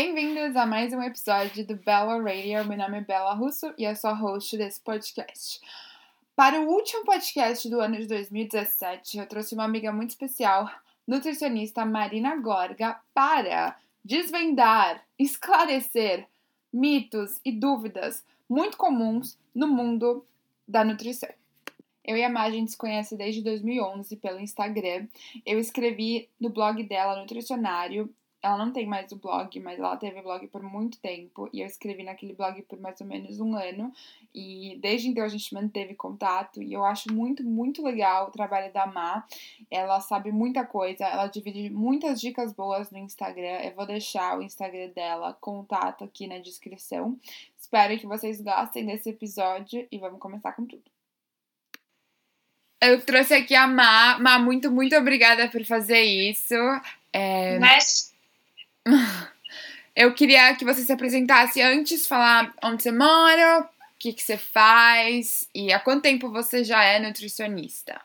Bem-vindos a mais um episódio do Bella Radio. Meu nome é Bella Russo e eu sou a host desse podcast. Para o último podcast do ano de 2017, eu trouxe uma amiga muito especial, nutricionista Marina Gorga, para desvendar, esclarecer mitos e dúvidas muito comuns no mundo da nutrição. Eu e a Má, a gente se conhece desde 2011 pelo Instagram. Eu escrevi no blog dela, Nutricionário. Ela não tem mais o blog, mas ela teve blog por muito tempo. E eu escrevi naquele blog por mais ou menos um ano. E desde então a gente manteve contato. E eu acho muito, muito legal o trabalho da Má. Ela sabe muita coisa. Ela divide muitas dicas boas no Instagram. Eu vou deixar o Instagram dela, contato aqui na descrição. Espero que vocês gostem desse episódio. E vamos começar com tudo. Eu trouxe aqui a Má. Má, muito, muito obrigada por fazer isso. É... Mas, Eu queria que você se apresentasse antes, falar onde você mora, o que, que você faz e há quanto tempo você já é nutricionista.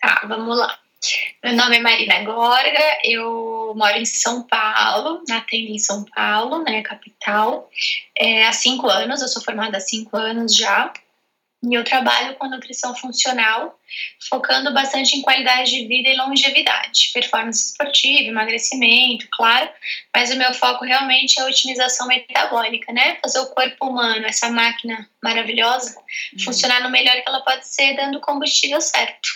tá, vamos lá. Meu nome é Marina Gorga, eu moro em São Paulo, na Tenda em São Paulo, né, capital. É, há cinco anos, eu sou formada há cinco anos já. E eu trabalho com nutrição funcional, focando bastante em qualidade de vida e longevidade, performance esportiva, emagrecimento, claro, mas o meu foco realmente é a otimização metabólica, né? Fazer o corpo humano, essa máquina maravilhosa, funcionar no melhor que ela pode ser, dando o combustível certo.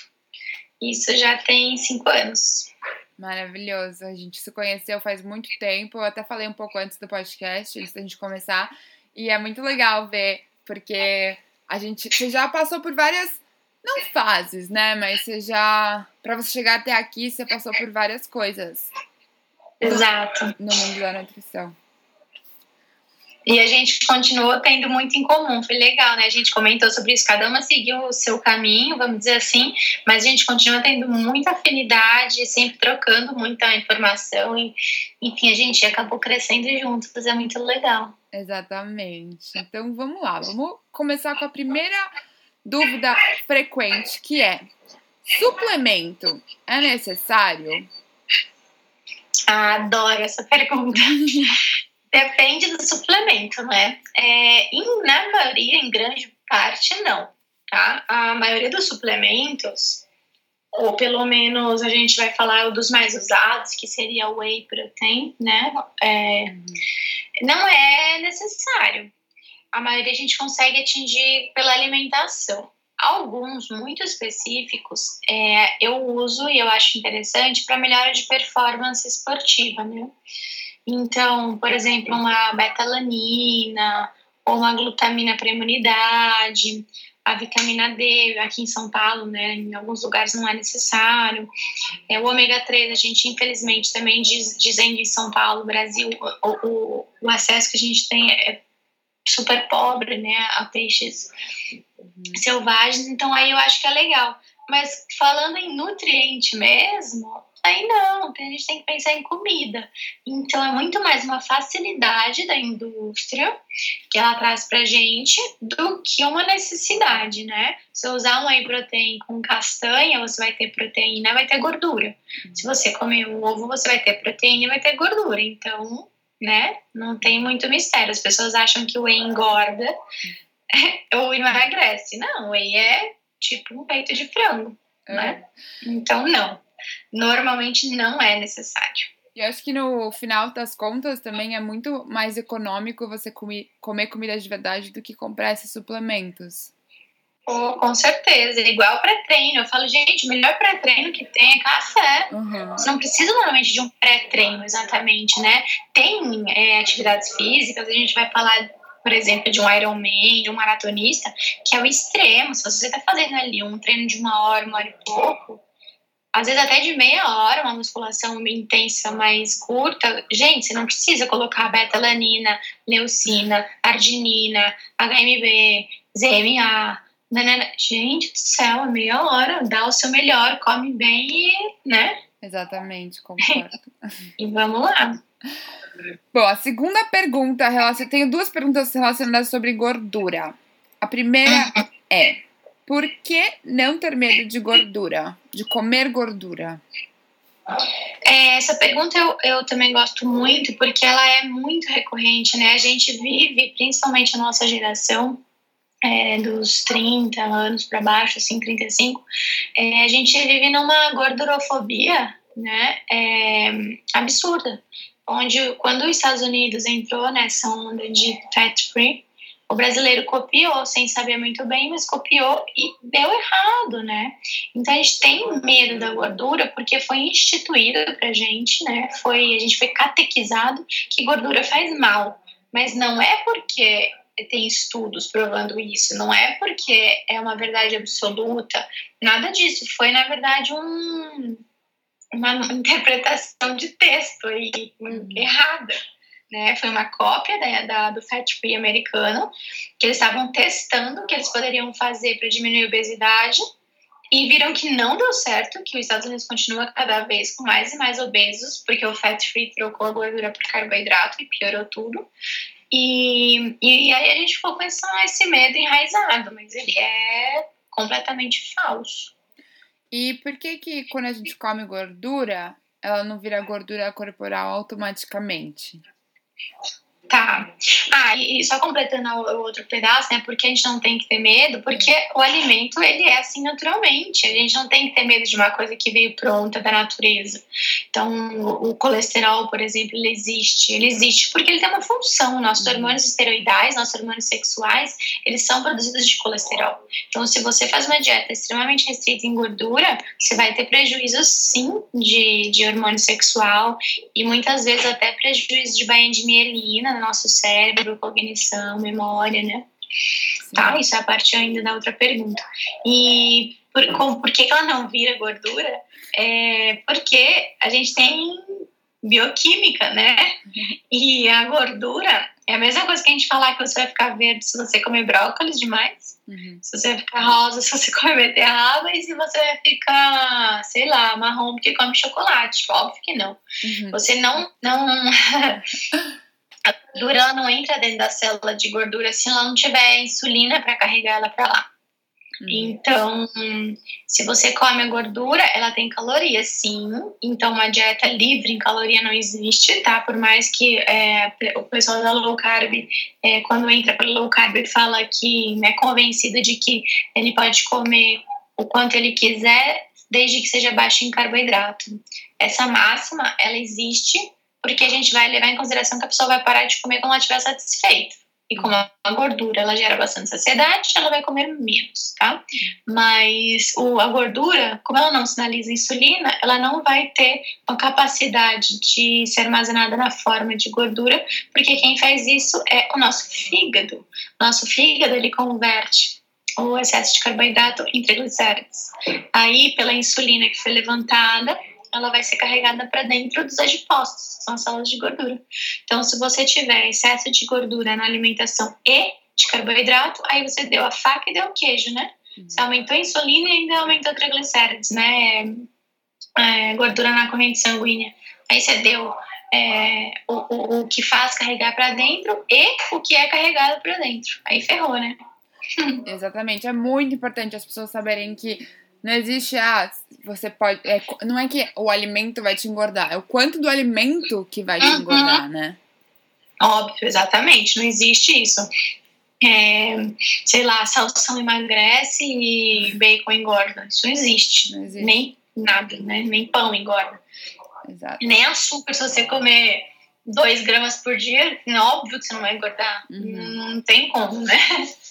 Isso já tem cinco anos. Maravilhoso. A gente se conheceu faz muito tempo. Eu até falei um pouco antes do podcast, antes da gente começar. E é muito legal ver, porque a gente. Você já passou por várias. Não fases, né? Mas você já. Pra você chegar até aqui, você passou por várias coisas Exato. no mundo da nutrição. E a gente continuou tendo muito em comum, foi legal, né? A gente comentou sobre isso, cada uma seguiu o seu caminho, vamos dizer assim, mas a gente continua tendo muita afinidade, sempre trocando muita informação, e, enfim, a gente acabou crescendo juntos, é muito legal. Exatamente. Então vamos lá, vamos começar com a primeira dúvida frequente, que é: suplemento é necessário? Adoro essa pergunta. Depende do suplemento, né? É, em- na maioria, em grande parte, não. Tá? A maioria dos suplementos, ou pelo menos a gente vai falar dos mais usados, que seria o whey protein, né? É, não é necessário. A maioria a gente consegue atingir pela alimentação. Alguns muito específicos é, eu uso e eu acho interessante para melhora de performance esportiva, né? Então, por exemplo, uma betalanina ou uma glutamina para imunidade, a vitamina D, aqui em São Paulo, né, em alguns lugares não é necessário. É, o ômega 3, a gente infelizmente também diz, dizendo em São Paulo, Brasil, o, o, o acesso que a gente tem é super pobre, né, a peixes selvagens, então aí eu acho que é legal. Mas falando em nutriente mesmo, aí não, a gente tem que pensar em comida. Então é muito mais uma facilidade da indústria que ela traz pra gente do que uma necessidade, né? Se eu usar um whey protein com castanha, você vai ter proteína, vai ter gordura. Se você comer o ovo, você vai ter proteína e vai ter gordura. Então, né? Não tem muito mistério. As pessoas acham que o whey engorda ou emagrece. Não, o whey é tipo um peito de frango, né? Então, não. Normalmente não é necessário. E eu acho que no final das contas também é muito mais econômico você comer, comer comida de verdade do que comprar esses suplementos. Oh, com certeza, igual pré-treino. Eu falo, gente, o melhor pré-treino que tem é café. Uhum. Você não precisa normalmente de um pré-treino, exatamente, né? Tem é, atividades físicas, a gente vai falar, por exemplo, de um Ironman, de um maratonista, que é o extremo. Se você está fazendo ali um treino de uma hora, uma hora e pouco, às vezes até de meia hora, uma musculação intensa mais curta, gente, você não precisa colocar betalanina, leucina, arginina, HMB, ZMA. Nanana. Gente do céu, é meia hora, dá o seu melhor, come bem e, né? Exatamente, concordo. E vamos lá. Bom, a segunda pergunta, relacion... tenho duas perguntas relacionadas sobre gordura. A primeira é: por que não ter medo de gordura? De comer gordura? É, essa pergunta eu, eu também gosto muito porque ela é muito recorrente, né? A gente vive, principalmente a nossa geração, é, dos 30 anos para baixo, assim, 35, é, a gente vive numa gordurofobia, né? É, absurda. Onde, quando os Estados Unidos entrou nessa onda de fat free, o brasileiro copiou sem saber muito bem, mas copiou e deu errado, né? Então a gente tem medo da gordura porque foi instituído pra gente, né? Foi, a gente foi catequizado que gordura faz mal. Mas não é porque tem estudos provando isso, não é porque é uma verdade absoluta, nada disso. Foi, na verdade, um, uma interpretação de texto aí, uhum. errada né? Foi uma cópia da, da, do Fat Free americano, que eles estavam testando o que eles poderiam fazer para diminuir a obesidade e viram que não deu certo, que os Estados Unidos continua cada vez com mais e mais obesos, porque o Fat Free trocou a gordura por carboidrato e piorou tudo. E, e aí a gente ficou com esse medo enraizado, mas ele é completamente falso. E por que que quando a gente come gordura, ela não vira gordura corporal automaticamente? Yeah. Tá. Ah, e só completando o outro pedaço, né? Porque a gente não tem que ter medo, porque o alimento, ele é assim naturalmente. A gente não tem que ter medo de uma coisa que veio pronta da natureza. Então, o colesterol, por exemplo, ele existe. Ele existe porque ele tem uma função. Nossos uhum. hormônios esteroidais, nossos hormônios sexuais, eles são produzidos de colesterol. Então, se você faz uma dieta extremamente restrita em gordura, você vai ter prejuízo, sim, de, de hormônio sexual e muitas vezes até prejuízo de bainha de mielina nosso cérebro, cognição, memória, né? Tá, isso é a parte ainda da outra pergunta. E por, com, por que ela não vira gordura? É porque a gente tem bioquímica, né? E a gordura é a mesma coisa que a gente falar que você vai ficar verde se você comer brócolis demais, uhum. se você vai ficar rosa se você comer beterraba e se você vai ficar, sei lá, marrom porque come chocolate. Óbvio que não. Uhum. Você não, não a gordura não entra dentro da célula de gordura se ela não tiver insulina para carregar ela para lá. Uhum. Então, se você come a gordura, ela tem calorias, sim. Então, uma dieta livre em caloria não existe, tá? Por mais que é, o pessoal da low carb, é, quando entra para low carb, fala que é convencido de que ele pode comer o quanto ele quiser, desde que seja baixo em carboidrato. Essa máxima, ela existe porque a gente vai levar em consideração que a pessoa vai parar de comer quando ela estiver satisfeita. E como a gordura ela gera bastante saciedade, ela vai comer menos, tá? Mas o, a gordura, como ela não sinaliza insulina, ela não vai ter uma capacidade de ser armazenada na forma de gordura, porque quem faz isso é o nosso fígado. Nosso fígado ele converte o excesso de carboidrato em triglicéridos. Aí, pela insulina que foi levantada, ela vai ser carregada para dentro dos adipócitos, que são as células de gordura. Então, se você tiver excesso de gordura na alimentação e de carboidrato, aí você deu a faca e deu o queijo, né? Uhum. Você aumentou a insulina e ainda aumentou triglicéridos, né? É, gordura na corrente sanguínea. Aí você deu é, o, o, o que faz carregar para dentro e o que é carregado para dentro. Aí ferrou, né? Exatamente. É muito importante as pessoas saberem que não existe, ah, você pode. É, não é que o alimento vai te engordar, é o quanto do alimento que vai te uhum. engordar, né? Óbvio, exatamente. Não existe isso. É, sei lá, salsão emagrece e bacon engorda. Isso não existe. Não existe. Nem nada, né? Nem pão engorda. Exato. Nem açúcar, se você comer 2 gramas por dia, é óbvio que você não vai engordar. Uhum. Não tem como, né?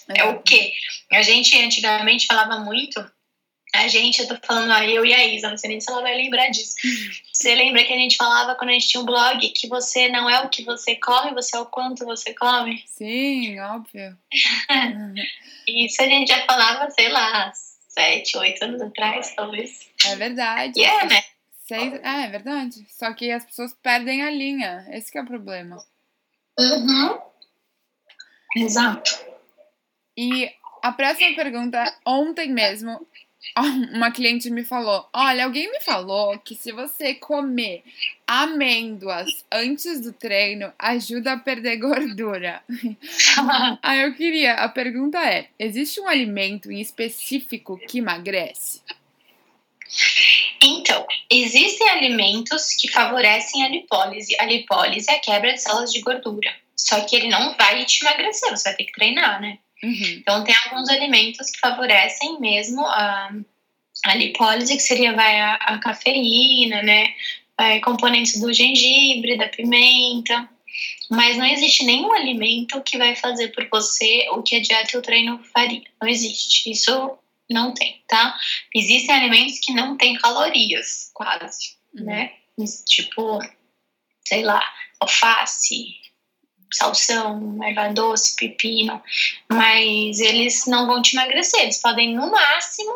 É. é o quê? A gente antigamente falava muito a gente, eu tô falando a eu e a Isa, não sei nem se ela vai lembrar disso. Você lembra que a gente falava quando a gente tinha um blog que você não é o que você come, você é o quanto você come? Sim, óbvio. Isso a gente já falava, sei lá, sete, oito anos atrás, talvez. É verdade. E é, né? Seis... É, é verdade. Só que as pessoas perdem a linha. Esse é o problema. Uhum. Exato. E a próxima pergunta, ontem mesmo, uma cliente me falou: Olha, alguém me falou que se você comer amêndoas antes do treino, ajuda a perder gordura. Aí eu queria, a pergunta é: existe um alimento em específico que emagrece? Então, existem alimentos que favorecem a lipólise. A lipólise é a quebra de células de gordura. Só que ele não vai te emagrecer, você vai ter que treinar, né? Uhum. Então, tem alguns alimentos que favorecem mesmo a, a lipólise, que seria vai, a, a cafeína, né? Vai, componentes do gengibre, da pimenta. Mas não existe nenhum alimento que vai fazer por você o que a dieta e o treino faria. Não existe. Isso não tem, tá? Existem alimentos que não têm calorias, quase, uhum. né? Tipo, sei lá, alface, salsão, erva doce, pepino, mas eles não vão te emagrecer. Eles podem, no máximo,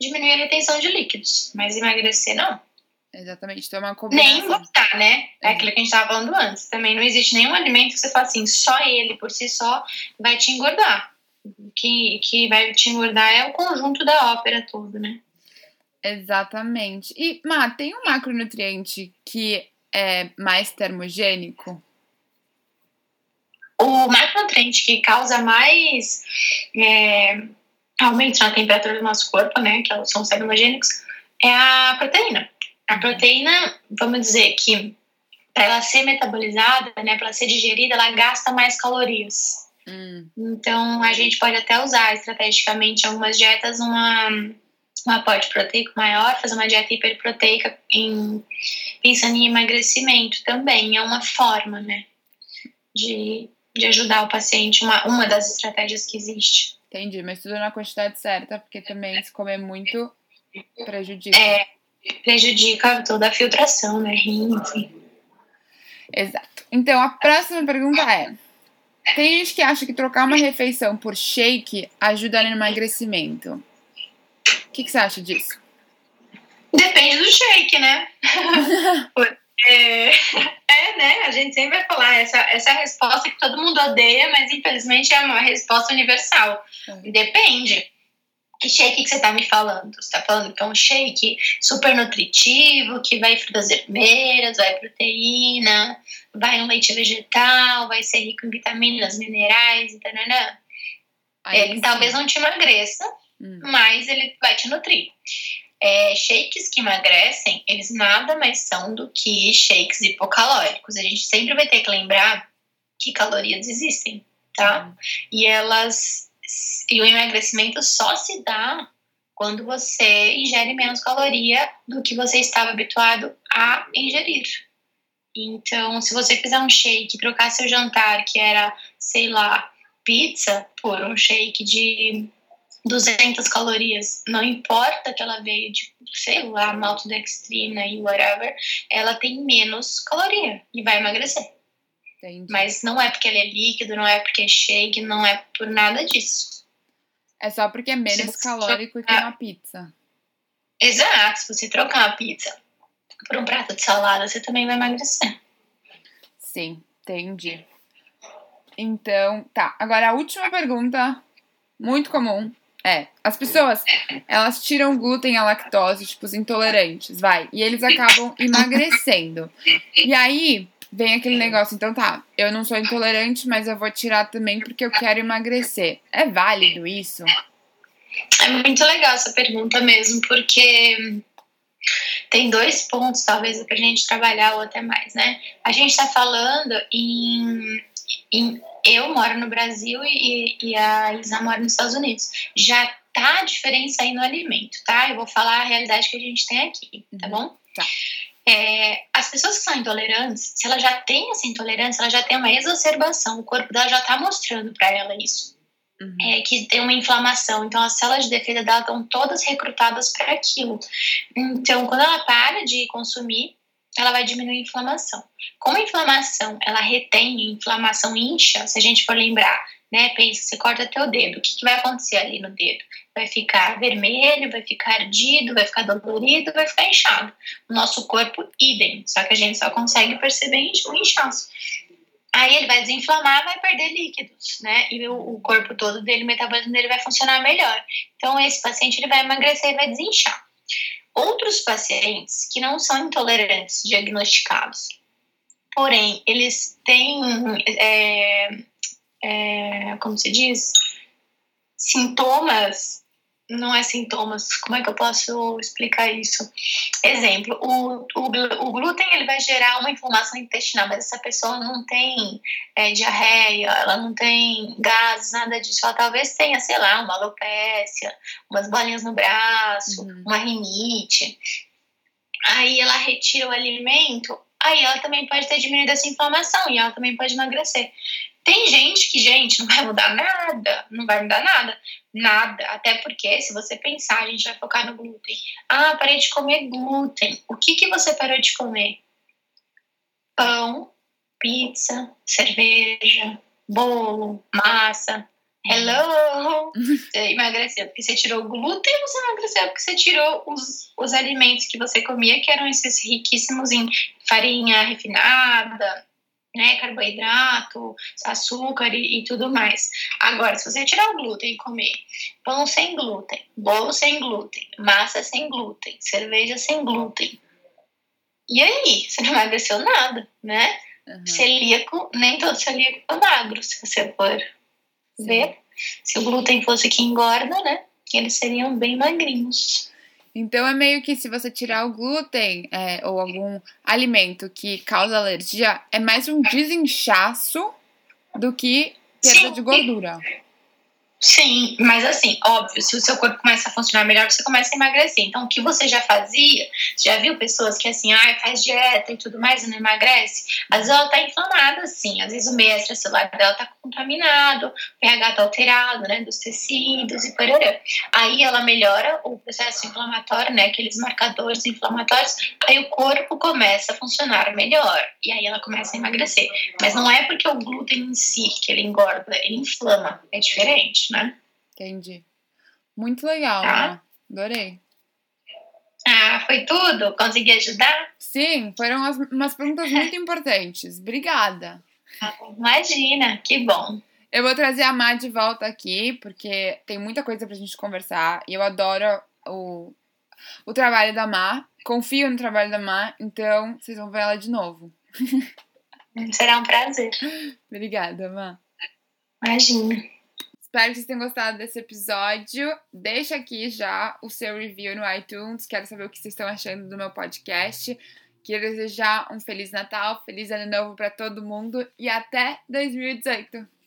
diminuir a retenção de líquidos, mas emagrecer não. Exatamente, então é uma combinação. Nem engordar, né? É aquilo que a gente estava falando antes. Também não existe nenhum alimento que você fala assim, só ele por si só vai te engordar. O que, que vai te engordar é o conjunto da ópera toda, né? Exatamente. E, Má, tem um macronutriente que é mais termogênico? O macronutriente que causa mais é, aumento na temperatura do nosso corpo, né, que são os termogênicos, é a proteína. A proteína, vamos dizer que para ela ser metabolizada, né, para ela ser digerida, ela gasta mais calorias. Hum. Então, a gente pode até usar estrategicamente algumas dietas uma, um aporte proteico maior, fazer uma dieta hiperproteica em, pensando em emagrecimento também. É uma forma, né, de, de ajudar o paciente, uma, uma das estratégias que existe. Entendi, mas tudo na quantidade certa, porque também se comer muito prejudica. É, prejudica toda a filtração, né, rim, enfim. Exato. Então, a próxima pergunta é tem gente que acha que trocar uma refeição por shake ajuda no emagrecimento. O que, que você acha disso? Depende do shake, né? é, é, né? A gente sempre vai falar essa, essa resposta que todo mundo odeia, mas infelizmente é uma resposta universal. Depende que shake que você tá me falando? Você tá falando que é um shake super nutritivo, que vai frutas vermelhas, vai proteína, vai um leite vegetal, vai ser rico em vitaminas, minerais e tal. Ele talvez não te emagreça, hum. mas ele vai te nutrir. É, shakes que emagrecem, eles nada mais são do que shakes hipocalóricos. A gente sempre vai ter que lembrar que calorias existem, tá? E elas e o emagrecimento só se dá quando você ingere menos caloria do que você estava habituado a ingerir. Então, se você fizer um shake, trocar seu jantar, que era, sei lá, pizza, por um shake de 200 calorias, não importa que ela veio de, sei lá, maltodextrina e whatever, ela tem menos caloria e vai emagrecer. Entendi. Mas não é porque ele é líquido, não é porque é shake, não é por nada disso. É só porque é menos calórico que uma pizza. Exato, se você trocar uma pizza por um prato de salada, você também vai emagrecer. Sim, entendi. Então, tá. Agora a última pergunta, muito comum, é: as pessoas elas tiram glúten e a lactose, tipo os intolerantes, vai, e eles acabam emagrecendo. E aí, vem aquele negócio, então tá, eu não sou intolerante, mas eu vou tirar também porque eu quero emagrecer. É válido isso? É muito legal essa pergunta mesmo, porque tem dois pontos, talvez, pra gente trabalhar ou até mais, né? A gente tá falando em. Eu moro no Brasil e, e a Isa mora nos Estados Unidos. Já tá a diferença aí no alimento, tá? Eu vou falar a realidade que a gente tem aqui, tá uhum. bom? Tá. É, as pessoas que são intolerantes, se ela já tem essa intolerância, ela já tem uma exacerbação, o corpo dela já está mostrando para ela isso. Uhum. É, que tem uma inflamação, então as células de defesa dela estão todas recrutadas para aquilo. Então, quando ela para de consumir, ela vai diminuir a inflamação. Como a inflamação, ela retém, a inflamação incha, se a gente for lembrar, né? Pensa, você corta teu dedo, o que, que vai acontecer ali no dedo? Vai ficar vermelho, vai ficar ardido, vai ficar dolorido, vai ficar inchado. O nosso corpo, idem, só que a gente só consegue perceber o inchaço. Aí ele vai desinflamar, vai perder líquidos, né? E o, o corpo todo dele, o metabolismo dele vai funcionar melhor. Então esse paciente ele vai emagrecer e vai desinchar. Outros pacientes que não são intolerantes diagnosticados, porém eles têm é, é, como se diz, sintomas não é sintomas. Como é que eu posso explicar isso? Exemplo, o, o, o glúten ele vai gerar uma inflamação intestinal, mas essa pessoa não tem é, diarreia, ela não tem gases, nada disso. Ela talvez tenha, sei lá, uma alopécia, umas bolinhas no braço, uhum. uma rinite. Aí ela retira o alimento, aí ela também pode ter diminuído essa inflamação e ela também pode emagrecer. Tem gente que, gente, não vai mudar nada, não vai mudar nada, nada. Até porque, se você pensar, a gente vai focar no glúten. Ah, parei de comer glúten. O que, que você parou de comer? Pão, pizza, cerveja, bolo, massa. Hello! Você emagreceu porque você tirou o glúten ou você emagreceu porque você tirou os, os alimentos que você comia, que eram esses riquíssimos em farinha refinada, né, carboidrato, açúcar e, e, tudo mais. Agora, se você tirar o glúten e comer pão sem glúten, bolo sem glúten, massa sem glúten, cerveja sem glúten, e aí? Você não emagreceu nada, né? Uhum. Celíaco, nem todo celíaco é magro, se você for ver. Se o glúten fosse que engorda, né? Eles seriam bem magrinhos. Então é meio que se você tirar o glúten é, ou algum alimento que causa alergia, é mais um desinchaço do que perda de gordura. Sim, mas assim, óbvio, se o seu corpo começa a funcionar melhor, você começa a emagrecer. Então, o que você já fazia, você já viu pessoas que assim, ah, faz dieta e tudo mais e não emagrece? Às vezes ela tá inflamada, assim, às vezes o meio extracelular dela tá contaminado, o pH tá alterado, né, dos tecidos e pororã. Aí ela melhora o processo inflamatório, né, aqueles marcadores inflamatórios, aí o corpo começa a funcionar melhor, e aí ela começa a emagrecer. Mas não é porque o glúten em si, que ele engorda, ele inflama, é diferente né? Entendi. Muito legal, tá? né? Adorei. Ah, foi tudo? Consegui ajudar? Sim, foram umas, umas perguntas muito importantes. Obrigada. Imagina, que bom. Eu vou trazer a Má de volta aqui, porque tem muita coisa pra gente conversar. E eu adoro o, o trabalho da Má. Confio no trabalho da Má, então vocês vão ver ela de novo. Será um prazer. Obrigada, Má. Imagina. Espero que vocês tenham gostado desse episódio. Deixa aqui já o seu review no iTunes. Quero saber o que vocês estão achando do meu podcast. Quero desejar um Feliz Natal, Feliz Ano Novo para todo mundo e até 2018.